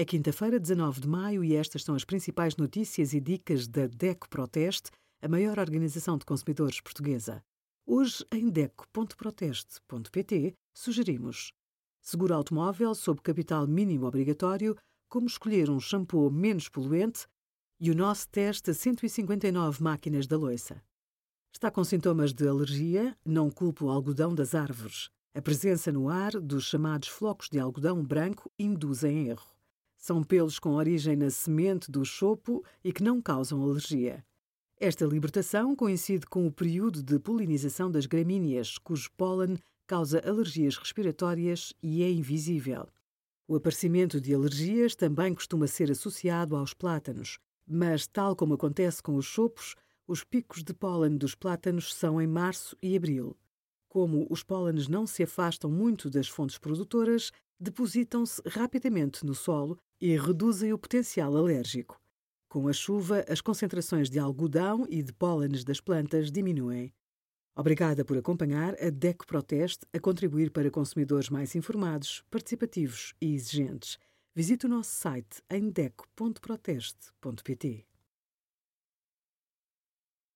É quinta-feira, 19 de maio, e estas são as principais notícias e dicas da DECO Proteste, a maior organização de consumidores portuguesa. Hoje, em DECO.proteste.pt, sugerimos seguro automóvel sob capital mínimo obrigatório, como escolher um shampoo menos poluente e o nosso teste a 159 máquinas da loiça. Está com sintomas de alergia? Não culpe o algodão das árvores. A presença no ar dos chamados flocos de algodão branco induz em erro. São pelos com origem na semente do chopo e que não causam alergia. Esta libertação coincide com o período de polinização das gramíneas, cujo pólen causa alergias respiratórias e é invisível. O aparecimento de alergias também costuma ser associado aos plátanos, mas, tal como acontece com os chopos, os picos de pólen dos plátanos são em março e abril. Como os pólenes não se afastam muito das fontes produtoras, depositam-se rapidamente no solo e reduzem o potencial alérgico. Com a chuva, as concentrações de algodão e de pólenes das plantas diminuem. Obrigada por acompanhar a DECO Proteste a contribuir para consumidores mais informados, participativos e exigentes. Visite o nosso site em deco.proteste.pt.